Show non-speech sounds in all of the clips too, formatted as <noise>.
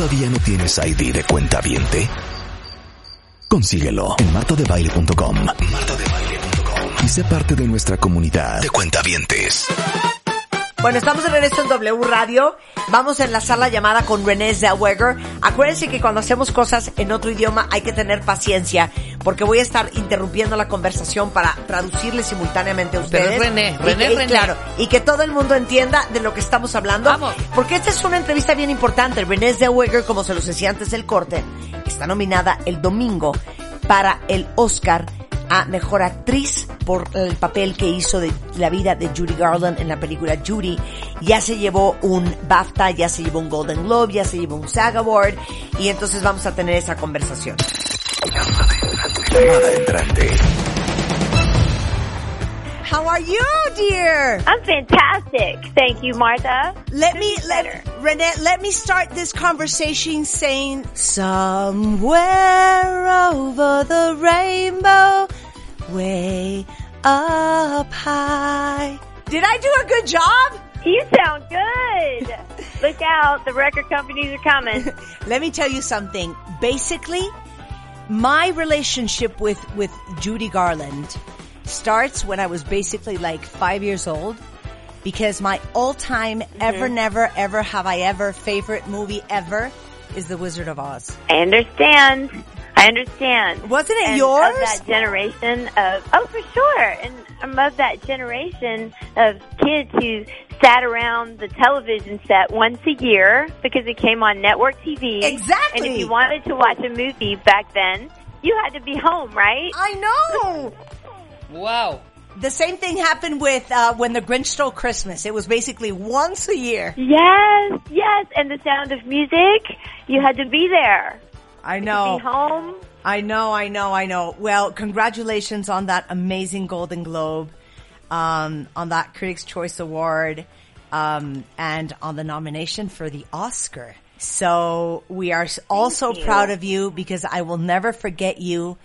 ¿Todavía no tienes ID de cuenta viente? Consíguelo en martodebaile.com. Martodebaile.com. Y sé parte de nuestra comunidad de cuentavientes. Bueno, estamos de regreso en W Radio. Vamos a enlazar la llamada con René Zellweger. Acuérdense que cuando hacemos cosas en otro idioma hay que tener paciencia, porque voy a estar interrumpiendo la conversación para traducirle simultáneamente a Pero ustedes. es René, Y René, que- y René. Claro, y que todo el mundo entienda de lo que estamos hablando. Vamos. Porque esta es una entrevista bien importante. René Zellweger, como se los decía antes del corte, está nominada el domingo para el Oscar a Mejor Actriz por el papel que hizo de la vida de Judy Garland en la película Judy. Ya se llevó un BAFTA, ya se llevó un Golden Globe, ya se llevó un SAG Award y entonces vamos a tener esa conversación. Llamada entrante. How are you, dear? I'm fantastic. Thank you, Martha. Let me let Renee. Let me start this conversation saying somewhere over the rainbow, way up high. Did I do a good job? You sound good. <laughs> Look out. The record companies are coming. <laughs> Let me tell you something. Basically, my relationship with with Judy Garland starts when I was basically like five years old. Because my all-time mm-hmm. ever, never, ever have I ever favorite movie ever is The Wizard of Oz. I understand. I understand. Wasn't it And yours? Of that generation of, oh, for sure. And I'm of that generation of kids who sat around the television set once a year because it came on network TV. Exactly. And if you wanted to watch a movie back then, you had to be home, right? I know. Wow. The same thing happened with uh, when the Grinch stole Christmas. It was basically once a year. Yes, yes. And the sound of music, you had to be there. I Be know. home. I know, I know, I know. Well, congratulations on that amazing Golden Globe, um, on that Critics' Choice Award, um, and on the nomination for the Oscar. So we are also proud of you because I will never forget you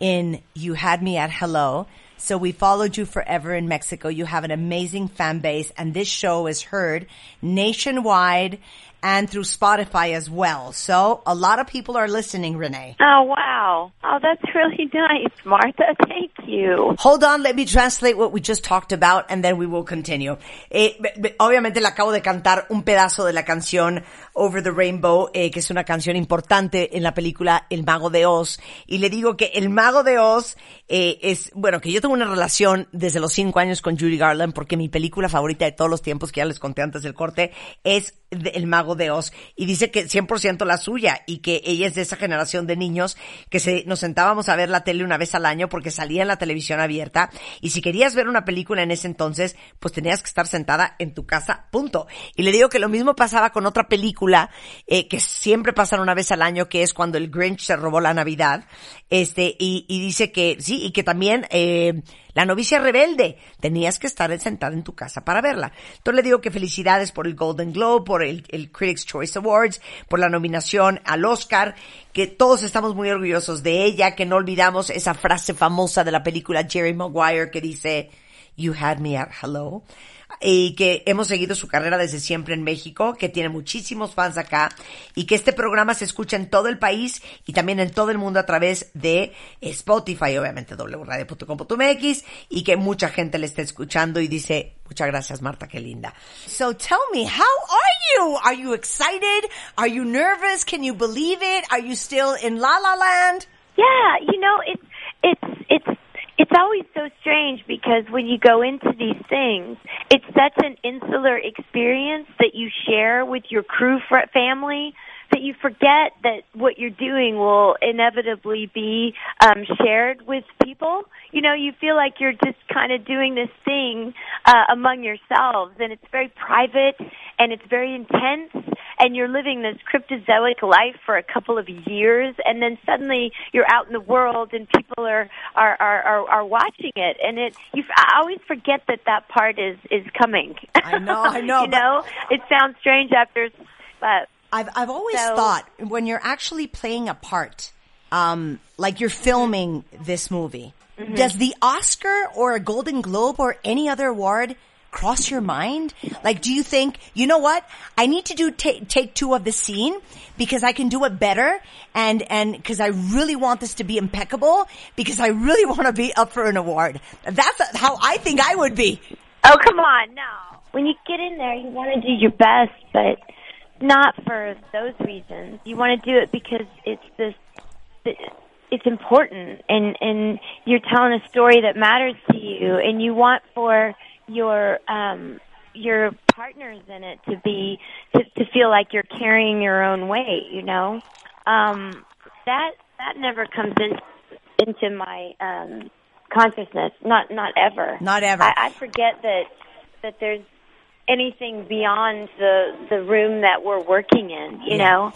in You Had Me at Hello. So we followed you forever in Mexico. You have an amazing fan base and this show is heard nationwide and through Spotify as well. So a lot of people are listening, Renee. Oh, wow. Oh, that's really nice, Martha. <laughs> Thank you. Hold on, let me translate what we just talked about and then we will continue. Eh, obviamente le acabo de cantar un pedazo de la canción Over the Rainbow, eh, que es una canción importante en la película El Mago de Oz. Y le digo que El Mago de Oz eh, es, bueno, que yo tengo una relación desde los cinco años con Judy Garland porque mi película favorita de todos los tiempos, que ya les conté antes del corte, es El Mago de Oz. Y dice que 100% la suya y que ella es de esa generación de niños que se, nos sentábamos a ver la tele una vez al año porque salía en la televisión abierta. Y si querías ver una película en ese entonces, pues tenías que estar sentada en tu casa, punto. Y le digo que lo mismo pasaba con otra película eh, que siempre pasan una vez al año, que es cuando el Grinch se robó la Navidad. Este, y, y dice que sí, y que también eh, la novicia rebelde, tenías que estar sentada en tu casa para verla. Entonces le digo que felicidades por el Golden Globe, por el, el Critics Choice Awards, por la nominación al Oscar, que todos estamos muy orgullosos de ella, que no olvidamos esa frase famosa de la película Jerry Maguire que dice, You had me at hello. Y que hemos seguido su carrera desde siempre en México, que tiene muchísimos fans acá y que este programa se escucha en todo el país y también en todo el mundo a través de Spotify, obviamente wradio.com.mx y que mucha gente le está escuchando y dice, muchas gracias Marta, qué linda. So tell me, how are you? Are you excited? Are you nervous? Can you believe it? Are you still in La La Land? Yeah, you know, it's it's it's always so strange because when you go into these things, it's such an insular experience that you share with your crew fr- family that you forget that what you're doing will inevitably be um, shared with people. You know, you feel like you're just kind of doing this thing uh, among yourselves, and it's very private and it's very intense. And you're living this cryptozoic life for a couple of years, and then suddenly you're out in the world, and people are are are, are, are watching it. And it, you, I always forget that that part is is coming. I know, I <laughs> know, you know, it sounds strange after, but I've I've always So- thought when you're actually playing a part, um, like you're filming this movie, Mm-hmm. does the Oscar or a Golden Globe or any other award cross your mind? Like, do you think, you know what? I need to do ta- take two of the scene because I can do it better and, and because I really want this to be impeccable because I really <laughs> want to be up for an award. That's how I think I would be. Oh, come on, no. When you get in there, you want to do your best, but not for those reasons. You want to do it because it's this, it's important, and and you're telling a story that matters to you, and you want for your um your partners in it to be to to feel like you're carrying your own weight. You know, um, that that never comes in into my um consciousness. Not not ever. Not ever. I, I forget that that there's anything beyond the the room that we're working in. You Yeah. know.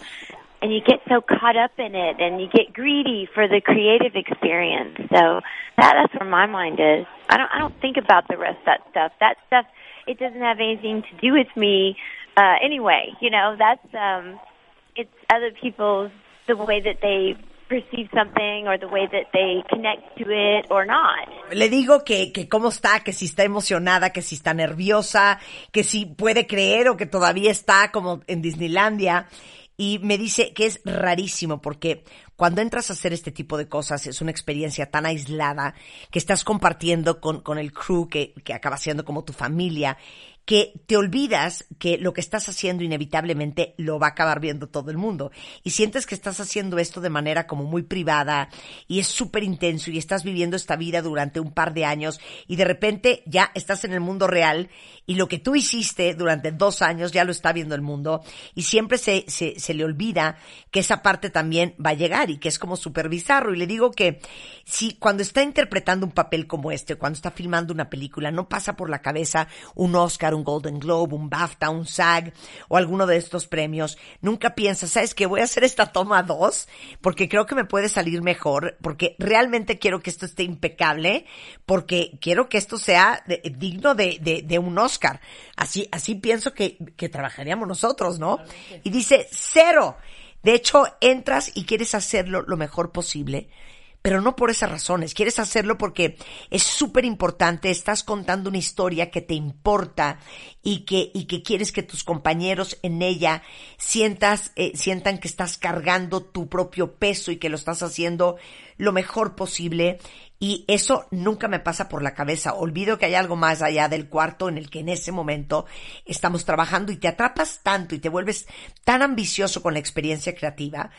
And you get so caught up in it, and you get greedy for the creative experience. So that that's where my mind is. I don't I don't think about the rest of that stuff. That stuff it doesn't have anything to do with me uh, anyway. You know that's um, it's other people's the way that they perceive something or the way that they connect to it or not. Le digo que, que cómo está, que si está emocionada, que si está nerviosa, que si puede creer o que todavía está como en Disneylandia. Y me dice que es rarísimo porque cuando entras a hacer este tipo de cosas es una experiencia tan aislada que estás compartiendo con, con el crew que, que acaba siendo como tu familia que te olvidas que lo que estás haciendo inevitablemente lo va a acabar viendo todo el mundo. Y sientes que estás haciendo esto de manera como muy privada y es súper intenso y estás viviendo esta vida durante un par de años y de repente ya estás en el mundo real y lo que tú hiciste durante dos años ya lo está viendo el mundo y siempre se, se, se le olvida que esa parte también va a llegar y que es como súper bizarro. Y le digo que si cuando está interpretando un papel como este, cuando está filmando una película, no pasa por la cabeza un Oscar, un Golden Globe, un BAFTA, un SAG o alguno de estos premios, nunca piensa, ¿sabes qué? Voy a hacer esta toma dos porque creo que me puede salir mejor, porque realmente quiero que esto esté impecable, porque quiero que esto sea de- digno de, de- de un Oscar. Así, así pienso que, que trabajaríamos nosotros, ¿no? Y dice, cero. De hecho, entras y quieres hacerlo lo mejor posible, pero no por esas razones. Quieres hacerlo porque es súper importante, estás contando una historia que te importa y que, y que quieres que tus compañeros en ella sientas, eh, sientan que estás cargando tu propio peso y que lo estás haciendo lo mejor posible. Y eso nunca me pasa por la cabeza. Olvido que hay algo más allá del cuarto en el que en ese momento estamos trabajando y te atrapas tanto y te vuelves tan ambicioso con la experiencia creativa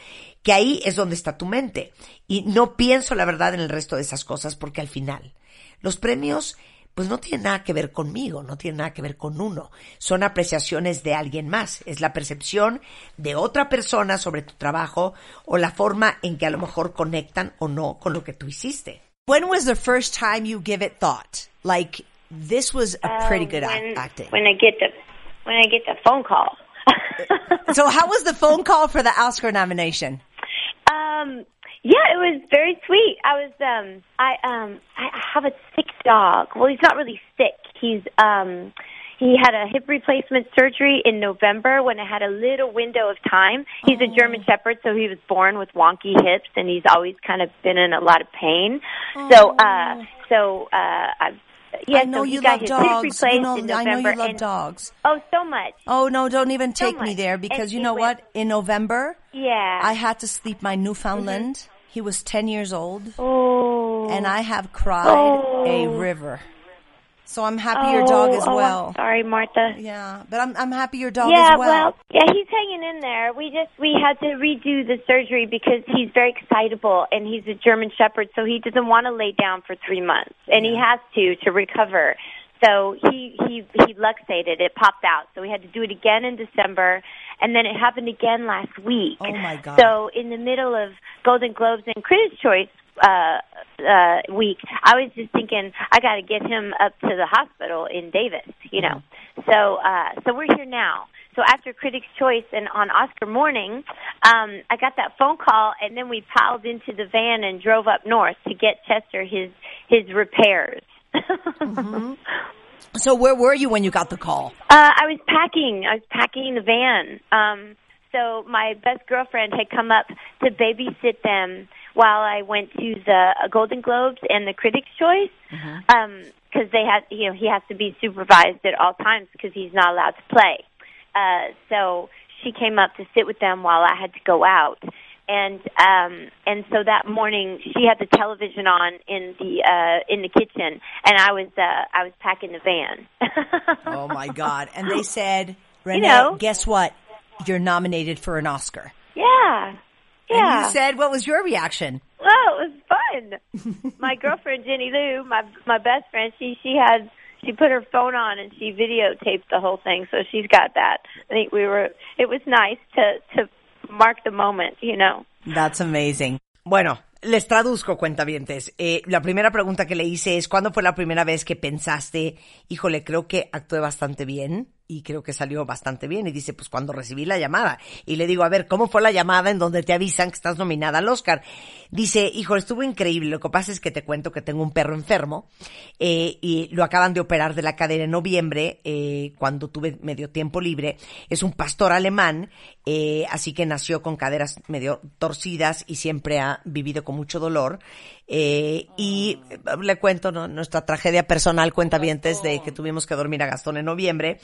que ahí es donde está tu mente. Y no pienso la verdad en el resto de esas cosas porque al final los premios pues no tienen nada que ver conmigo, no tienen nada que ver con uno. Son apreciaciones de alguien más. Es la percepción de otra persona sobre tu trabajo o la forma en que a lo mejor conectan o no con lo que tú hiciste. When was the first time you give it thought? Like, this was a pretty good Uh, act- when, acting. When I get the when I get the phone call. <laughs> so how was the phone call for the Oscar nomination? Um, yeah, it was very sweet. I was um I um I have a sick dog. Well, he's not really sick. He's um he had a hip replacement surgery in November when I had a little window of time. He's a German shepherd, so he was born with wonky hips and he's always kind of been in a lot of pain. So uh so uh I've yeah, I know so you got love his dogs. hip replaced You know, I know you love and dogs. oh so much. Oh no, don't even So take me there because And you know went- what? In November, Yeah. I had to sleep my Newfoundland. Mm-hmm. He was 10 years old oh. and I have cried Oh. a river. So I'm happy your dog Oh, as oh, well. I'm sorry, Martha. Yeah, but I'm I'm happy your dog yeah, as well. yeah, he's hanging in there. We just we had to redo the surgery because he's very excitable and he's a German Shepherd, so he doesn't want to lay down for three months, and he has to to recover. So he he he luxated. It popped out, so we had to do it again in December, and then it happened again last week. Oh, my God. So in the middle of Golden Globes and Critics' Choice uh uh week i was just thinking i got to get him up to the hospital in davis you know. So uh so we're here now. So after critics choice and on oscar morning um i got that phone call and then we piled into the van and drove up north to get chester his his repairs <laughs> So where were you when you got the call? Uh, I was packing. I was packing the van. Um, so my best girlfriend had come up to babysit them while I went to the uh, Golden Globes and the Critics' Choice. Um, because they had, you know, he has to be supervised at all times because he's not allowed to play. Uh, so she came up to sit with them while I had to go out. And um and so that morning she had the television on in the uh in the kitchen and I was uh I was packing the van. Oh my God. And they said, <laughs> Renee, know. guess what? You're nominated for an Oscar. yeah. And Yeah. you said, what was your reaction? Well, it was fun. my <laughs> girlfriend Jenny Lou, my my best friend, she she had she put her phone on and she videotaped the whole thing, so she's got that. I think we were. It was nice to to mark the moment, you know. That's amazing. Bueno, les traduzco, cuentavientes. Eh, la primera pregunta que le hice es, ¿cuándo fue la primera vez que pensaste, híjole, creo que actué bastante bien? Y creo que salió bastante bien. Y dice, pues cuando recibí la llamada. Y le digo, a ver, ¿cómo fue la llamada en donde te avisan que estás nominada al Oscar? Dice, híjole, estuvo increíble. Lo que pasa es que te cuento que tengo un perro enfermo. eh, y lo acaban de operar de la cadera en noviembre, eh, cuando tuve medio tiempo libre. Es un pastor alemán, eh, así que nació con caderas medio torcidas y siempre ha vivido con mucho dolor. Eh, y eh, le cuento ¿no? nuestra tragedia personal, cuentavientes, de que tuvimos que dormir a Gastón en noviembre.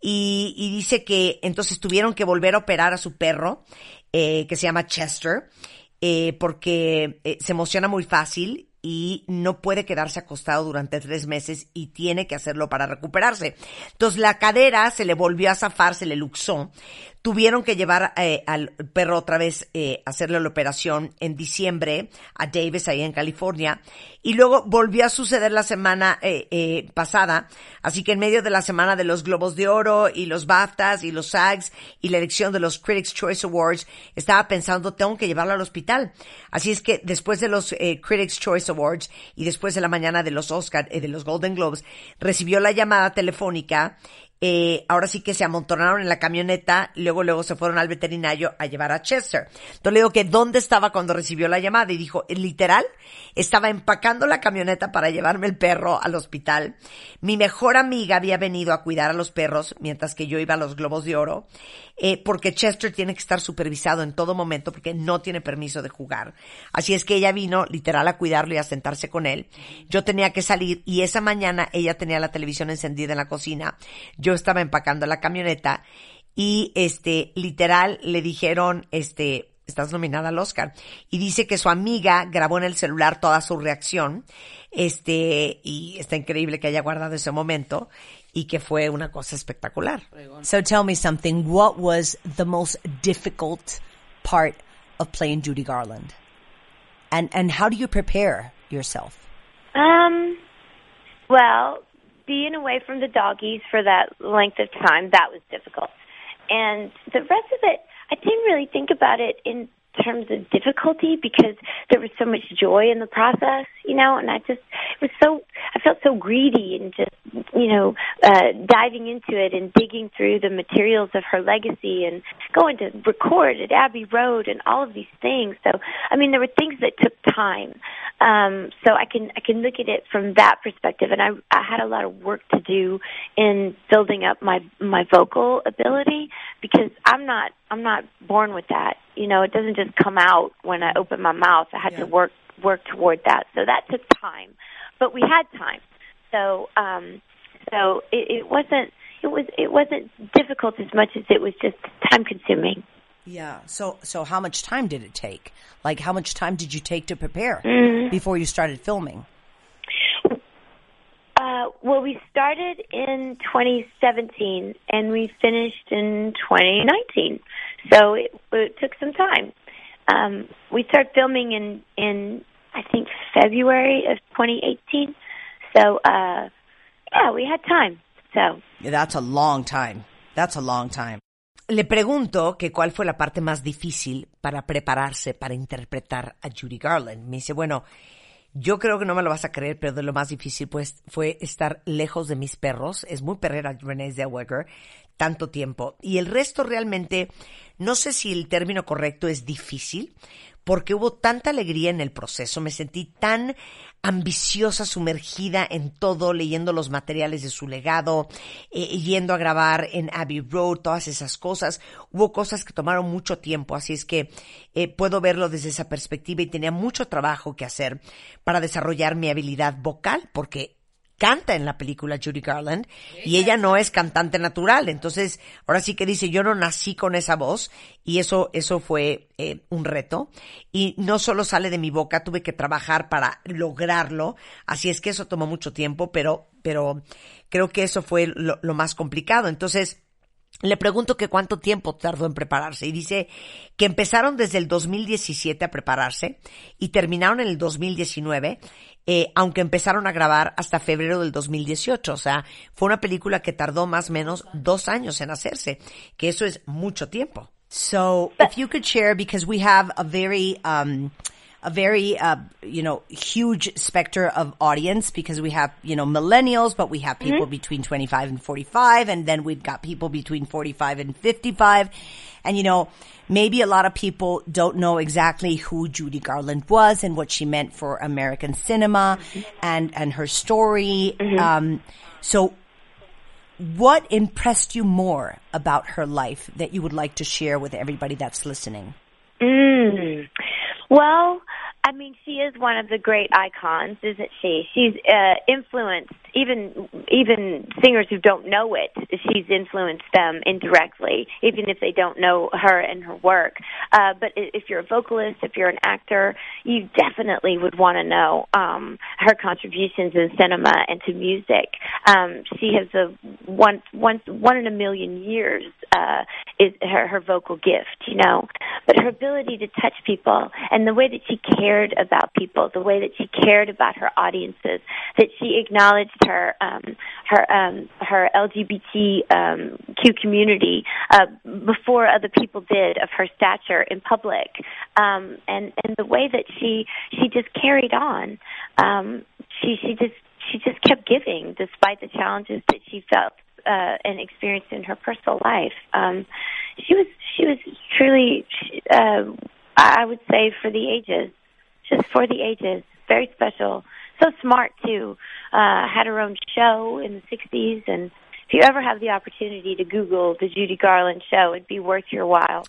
Y, y dice que entonces tuvieron que volver a operar a su perro, eh, que se llama Chester, eh, porque eh, se emociona muy fácil y no puede quedarse acostado durante tres meses y tiene que hacerlo para recuperarse. Entonces la cadera se le volvió a zafar, se le luxó. Tuvieron que llevar eh, al perro otra vez eh, hacerle la operación en diciembre a Davis, ahí en California. Y luego volvió a suceder la semana eh, eh, pasada. Así que en medio de la semana de los Globos de Oro y los BAFTAs y los SAGs y la elección de los Critics Choice Awards, estaba pensando, tengo que llevarlo al hospital. Así es que después de los eh, Critics Choice Awards y después de la mañana de los Oscar, de los Golden Globes, recibió la llamada telefónica eh, ahora sí que se amontonaron en la camioneta, luego luego se fueron al veterinario a llevar a Chester. Entonces le digo que dónde estaba cuando recibió la llamada y dijo, literal, estaba empacando la camioneta para llevarme el perro al hospital. Mi mejor amiga había venido a cuidar a los perros mientras que yo iba a los Globos de Oro, eh, porque Chester tiene que estar supervisado en todo momento porque no tiene permiso de jugar. Así es que ella vino literal a cuidarlo y a sentarse con él. Yo tenía que salir y esa mañana ella tenía la televisión encendida en la cocina. Yo estaba empacando la camioneta y este literal le dijeron este estás nominada al Oscar y dice que su amiga grabó en el celular toda su reacción este y está increíble que haya guardado ese momento y que fue una cosa espectacular. So tell me something what was the most difficult part of playing Judy Garland? And and how do you prepare yourself? Um, well, being away from the doggies for that length of time, that was difficult. And the rest of it, I didn't really think about it in terms of difficulty because there was so much joy in the process, you know, and I just it was so I felt so greedy and just you know, uh diving into it and digging through the materials of her legacy and going to record at Abbey Road and all of these things. So I mean there were things that took time. Um so I can I can look at it from that perspective and I I had a lot of work to do in building up my my vocal ability because I'm not I'm not born with that. You know, it doesn't just come out when I open my mouth. I had to work work toward that. So that took time. But we had time. So um so it, it wasn't it was it wasn't difficult as much as it was just time consuming. Yeah. So so how much time did it take? Like how much time did you take to prepare Mm. before you started filming? Uh, well, we started in 2017 and we finished in 2019, so it, it took some time. Um, we started filming in in I think February of 2018, so uh, yeah, we had time. So Yeah, That's a long time. That's a long time. Le pregunto que cuál fue la parte más difícil para prepararse para interpretar a Judy Garland. Me dice, bueno, yo creo que no me lo vas a creer, pero de lo más difícil pues fue estar lejos de mis perros. Es muy perrera Renee Zellweger, tanto tiempo. Y el resto realmente, no sé si el término correcto es difícil, porque hubo tanta alegría en el proceso, me sentí tan ambiciosa, sumergida en todo, leyendo los materiales de su legado, eh, yendo a grabar en Abbey Road, todas esas cosas. Hubo cosas que tomaron mucho tiempo, así es que eh, puedo verlo desde esa perspectiva y tenía mucho trabajo que hacer para desarrollar mi habilidad vocal, porque canta en la película Judy Garland y ella no es cantante natural. Entonces, ahora sí que dice, yo no nací con esa voz y eso, eso fue eh, un reto. Y no solo sale de mi boca, tuve que trabajar para lograrlo. Así es que eso tomó mucho tiempo, pero, pero creo que eso fue lo, lo más complicado. Entonces, le pregunto que cuánto tiempo tardó en prepararse y dice que empezaron desde el 2017 a prepararse y terminaron en el 2019, eh, aunque empezaron a grabar hasta febrero del 2018. O sea, fue una película que tardó más o menos dos años en hacerse, que eso es mucho tiempo. So, if you could share, because we have a very, um, a very, uh, you know, huge specter of audience because we have, you know, millennials, but we have people mm-hmm. between 25 and 45, and then we've got people between 45 and 55. And, you know, maybe a lot of people don't know exactly who Judy Garland was and what she meant for American cinema mm-hmm. and, and her story. Mm-hmm. Um, so what impressed you more about her life that you would like to share with everybody that's listening? Mm. Well, I mean, she is one of the great icons, isn't she? She's uh, influenced even even singers who don't know it. She's influenced them indirectly, even if they don't know her and her work. Uh, but if you're a vocalist, if you're an actor, you definitely would want to know um, her contributions in cinema and to music. Um, she has a one one one in a million years uh, is her her vocal gift, you know. But her ability to touch people and the way that she cared about people, the way that she cared about her audiences, that she acknowledged her um, her um, her LGBTQ um, Q community uh, before other people did of her stature in public, um, and and the way that she she just carried on. Um, she she just she just kept giving despite the challenges that she felt uh, and experienced in her personal life. Um, she was she was truly, uh, I would say, for the ages, just for the ages, very special. So smart too. Uh, had her own show in the '60s and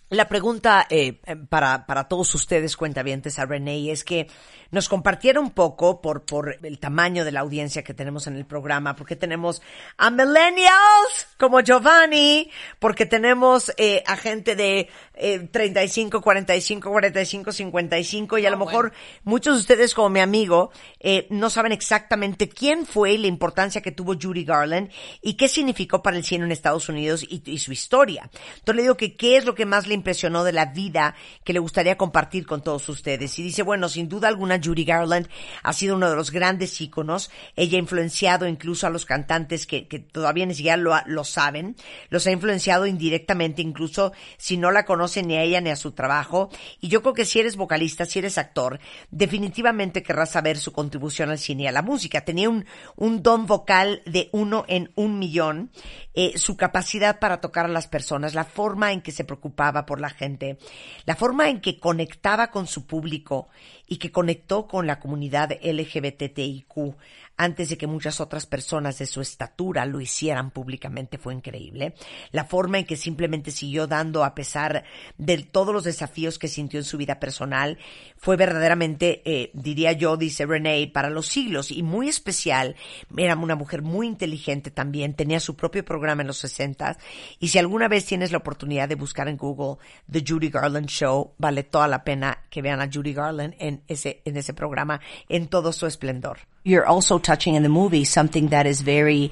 La pregunta eh, para, para todos ustedes, cuentavientes, a Renee, es que nos compartiera un poco por, por el tamaño de la audiencia que tenemos en el programa, porque tenemos a millennials como Giovanni, porque tenemos eh, a gente de eh, 35, 45, 45, 55 y a lo oh, mejor muchos de ustedes como mi amigo eh, no saben exactamente quién fue y la importancia que tuvo Judy Garland y qué significó para el cine en Estados Unidos y, y su historia. Entonces le digo que qué es lo que más le impresionó de la vida que le gustaría compartir con todos ustedes. Y dice, bueno, sin duda alguna Judy Garland ha sido uno de los grandes íconos. Ella ha influenciado incluso a los cantantes que, que todavía ni siquiera lo, lo, saben. Los ha influenciado indirectamente, incluso si no la conocen ni a ella ni a su trabajo. Y yo creo que si eres vocalista, si eres actor, definitivamente querrás saber su contribución al cine y a la música. Tenía un, un don vocal de uno en un millón. Eh, su capacidad para tocar a las personas, la forma en que se preocupaba por la gente, la forma en que conectaba con su público y que conectó con la comunidad LGBTIQ antes de que muchas otras personas de su estatura lo hicieran públicamente fue increíble. La forma en que simplemente siguió dando a pesar de todos los desafíos que sintió en su vida personal fue verdaderamente, eh, diría yo, dice Renee, para los siglos y muy especial. Era una mujer muy inteligente también, tenía su propio programa en los 60 y si alguna vez tienes la oportunidad de buscar en Google The Judy Garland Show, vale toda la pena que vean a Judy Garland en ese, en ese programa en todo su esplendor. you're also touching in the movie something that is very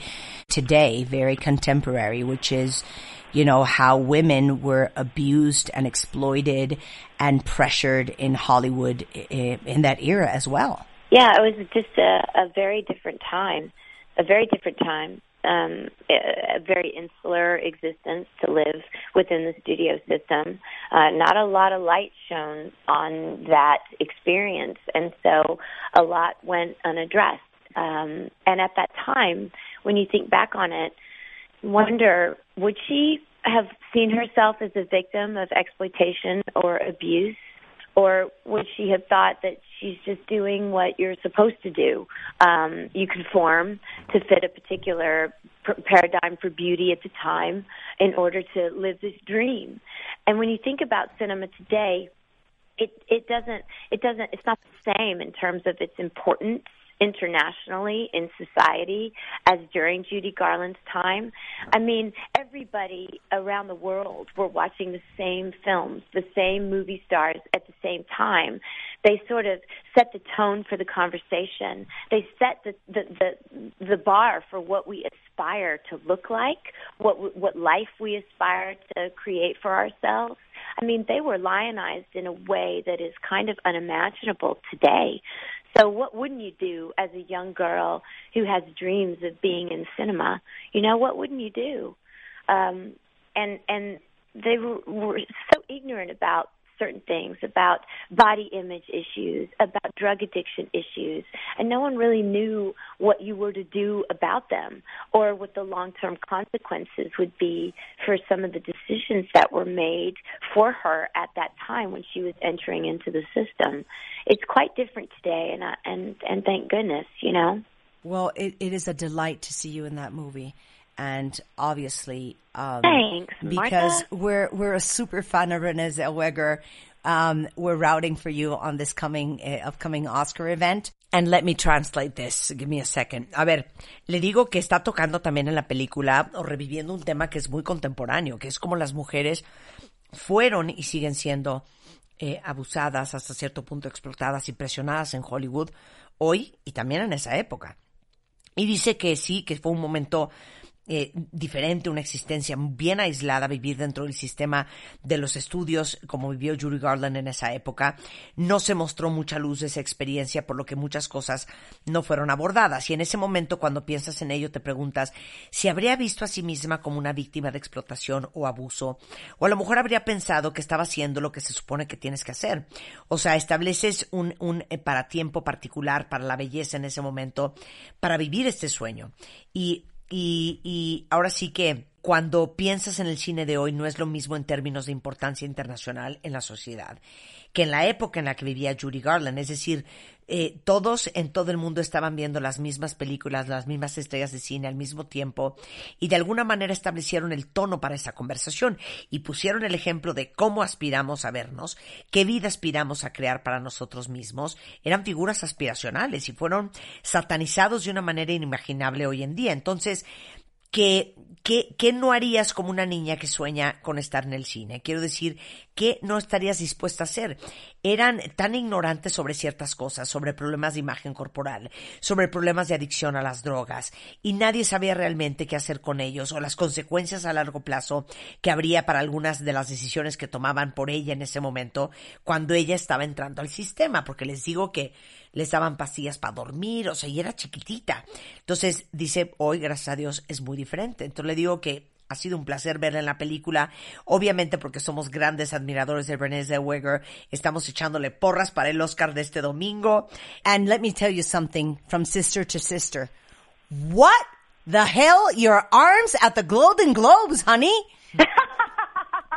today, very contemporary, which is, you know, how women were abused and exploited and pressured in Hollywood in that era as well. Yeah, it was just a, a very different time, a very different time um, a very insular existence to live within the studio system. Uh, not a lot of light shone on that experience, and so a lot went unaddressed. Um, and at that time, when you think back on it, wonder would she have seen herself as a victim of exploitation or abuse? Or would she have thought that she's just doing what you're supposed to do? Um, you conform to fit a particular pr- paradigm for beauty at the time in order to live this dream. And when you think about cinema today, it it doesn't it doesn't it's not the same in terms of its importance internationally in society as during Judy Garland's time. I mean, everybody around the world were watching the same films, the same movie stars at the same time. They sort of set the tone for the conversation. They set the the the, the bar for what we aspire to look like, what what life we aspire to create for ourselves. I mean, they were lionized in a way that is kind of unimaginable today. So what wouldn't you do as a young girl who has dreams of being in cinema? You know, what wouldn't you do? Um, and and they were, were so ignorant about certain things, about body image issues, about drug addiction issues, and no one really knew what you were to do about them or what the long term consequences would be for some of the decisions that were made for her at that time when she was entering into the system. It's quite different today, and I, and and thank goodness, you know. Well, it, it is a delight to see you in that movie and obviously, um, thanks, because we're we're a super fan of Renee Zellweger. Um, we're routing for you on this coming uh, upcoming Oscar event. And let me translate this. Give me a second. A ver, le digo que está tocando también en la película o reviviendo un tema que es muy contemporáneo, que es como las mujeres fueron y siguen siendo eh, abusadas, hasta cierto punto explotadas y presionadas en Hollywood hoy y también en esa época. Y dice que sí, que fue un momento eh, diferente, una existencia bien aislada, vivir dentro del sistema de los estudios, como vivió Judy Garland en esa época, no se mostró mucha luz de esa experiencia, por lo que muchas cosas no fueron abordadas. Y en ese momento, cuando piensas en ello, te preguntas si habría visto a sí misma como una víctima de explotación o abuso, o a lo mejor habría pensado que estaba haciendo lo que se supone que tienes que hacer. O sea, estableces un, un eh, para tiempo particular para la belleza en ese momento, para vivir este sueño. Y y, y ahora sí que cuando piensas en el cine de hoy no es lo mismo en términos de importancia internacional en la sociedad que en la época en la que vivía Judy Garland. Es decir, eh, todos en todo el mundo estaban viendo las mismas películas, las mismas estrellas de cine al mismo tiempo y de alguna manera establecieron el tono para esa conversación y pusieron el ejemplo de cómo aspiramos a vernos, qué vida aspiramos a crear para nosotros mismos. Eran figuras aspiracionales y fueron satanizados de una manera inimaginable hoy en día. Entonces, que, ¿qué, ¿qué no harías como una niña que sueña con estar en el cine? Quiero decir, ¿qué no estarías dispuesta a hacer? Eran tan ignorantes sobre ciertas cosas, sobre problemas de imagen corporal, sobre problemas de adicción a las drogas, y nadie sabía realmente qué hacer con ellos o las consecuencias a largo plazo que habría para algunas de las decisiones que tomaban por ella en ese momento cuando ella estaba entrando al sistema, porque les digo que les daban pastillas para dormir, o sea, y era chiquitita. Entonces dice, hoy, gracias a Dios, es muy diferente. Entonces le digo que ha sido un placer verla en la película, obviamente porque somos grandes admiradores de Renée Zellweger, estamos echándole porras para el Oscar de este domingo. And let me tell you something from sister to sister. What the hell? Your arms at the Golden Globes, honey? <laughs>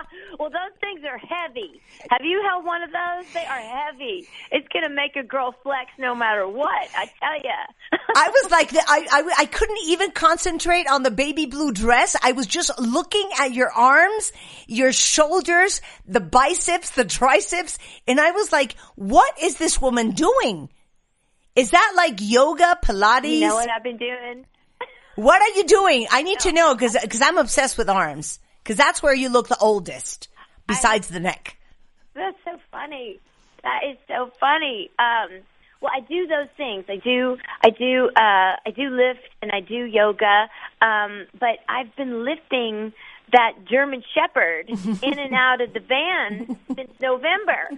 <laughs> Well, those things are heavy. Have you held one of those? They are heavy. It's going to make a girl flex no matter what. I tell you. <laughs> I was like, I, I, I couldn't even concentrate on the baby blue dress. I was just looking at your arms, your shoulders, the biceps, the triceps, and I was like, what is this woman doing? Is that like yoga, Pilates? You know what I've been doing? What are you doing? I need no. to know because because I'm obsessed with arms because that's where you look the oldest besides I, the neck. That's so funny. That is so funny. Um, well, I do those things. I do, I do, uh, I do lift and I do yoga. Um, but I've been lifting that German Shepherd <laughs> in and out of the van since November.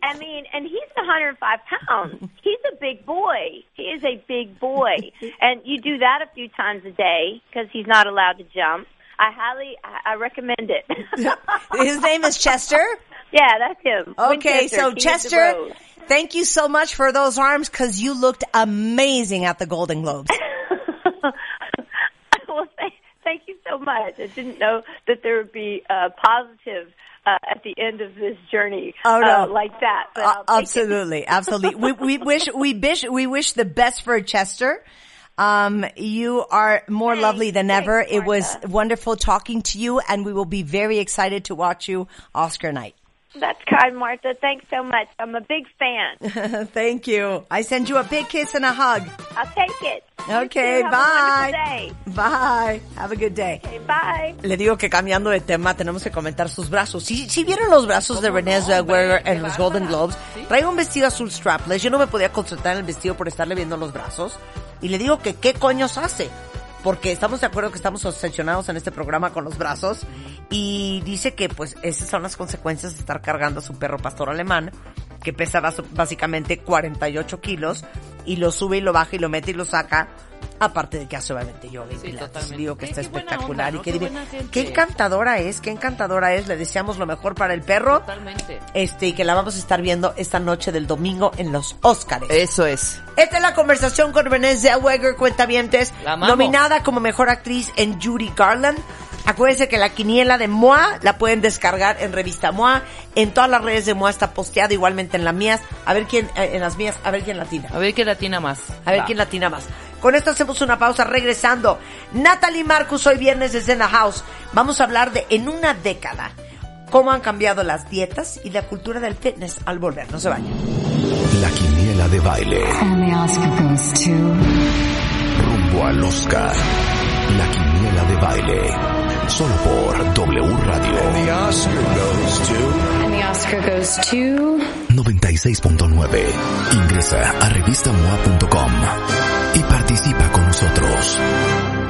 I mean, and he's 105 pounds. He's a big boy. He is a big boy, <laughs> and you do that a few times a day because he's not allowed to jump. I highly, I, I recommend it. <laughs> His name is Chester. Yeah, that's him. Okay, Winchester, so Chester, thank you so much for those arms because you looked amazing at the Golden Globes. <laughs> well, thank, thank you so much. I didn't know that there would be a positive uh, at the end of this journey oh, no. uh, like that. Uh, absolutely, absolutely. we, we wish we wish we wish the best for Chester. Um, you are more Thanks. lovely than Thanks, ever. It was wonderful talking to you and we will be very excited to watch you Oscar night. That's kind, Martha. Thanks so much. I'm a big fan. <laughs> Thank you. I send you a big kiss and a hug. I'll take it. Okay, bye. A wonderful day. Bye. Have a good day. Okay, bye. Le digo que cambiando de tema tenemos que comentar sus brazos. Si, si vieron los brazos de Renée Zellweger en los Golden Globes, trae un vestido azul strapless. Yo no me podía concentrar en el vestido por estarle viendo los brazos. Y le digo que qué coños hace. Porque estamos de acuerdo que estamos obsesionados en este programa con los brazos. Y dice que pues esas son las consecuencias de estar cargando a su perro pastor alemán, que pesa básicamente 48 kilos, y lo sube y lo baja y lo mete y lo saca. Aparte de que hace obviamente yoga y Sí, pilates. Digo que Qué- está qué espectacular onda, y ¿no? que Qué qué encantadora es, qué encantadora es. Le deseamos lo mejor para el perro. Totalmente. Este, y que la vamos a estar viendo esta noche del domingo en los Óscares. Eso es. Esta es la conversación con Renée Zellweger, cuentavientes, La nominada como mejor actriz en Judy Garland. Acuérdense que la quiniela de MOA la pueden descargar en revista MOA. En todas las redes de MOA está posteada, igualmente en las mías. A ver quién, eh, en las mías, a ver quién latina. A ver qué latina más. A ver Va. quién latina más. Con esto hacemos una pausa regresando. Natalie Marcus, hoy viernes desde The House. Vamos a hablar de en una década cómo han cambiado las dietas y la cultura del fitness al volver. No se vayan. La quiniela de baile. And the Oscar goes to Rumbo al Oscar. La quiniela de baile. Solo por W Radio. and the Oscar goes to 96.9. Ingresa a revistamoa.com participa con nosotros.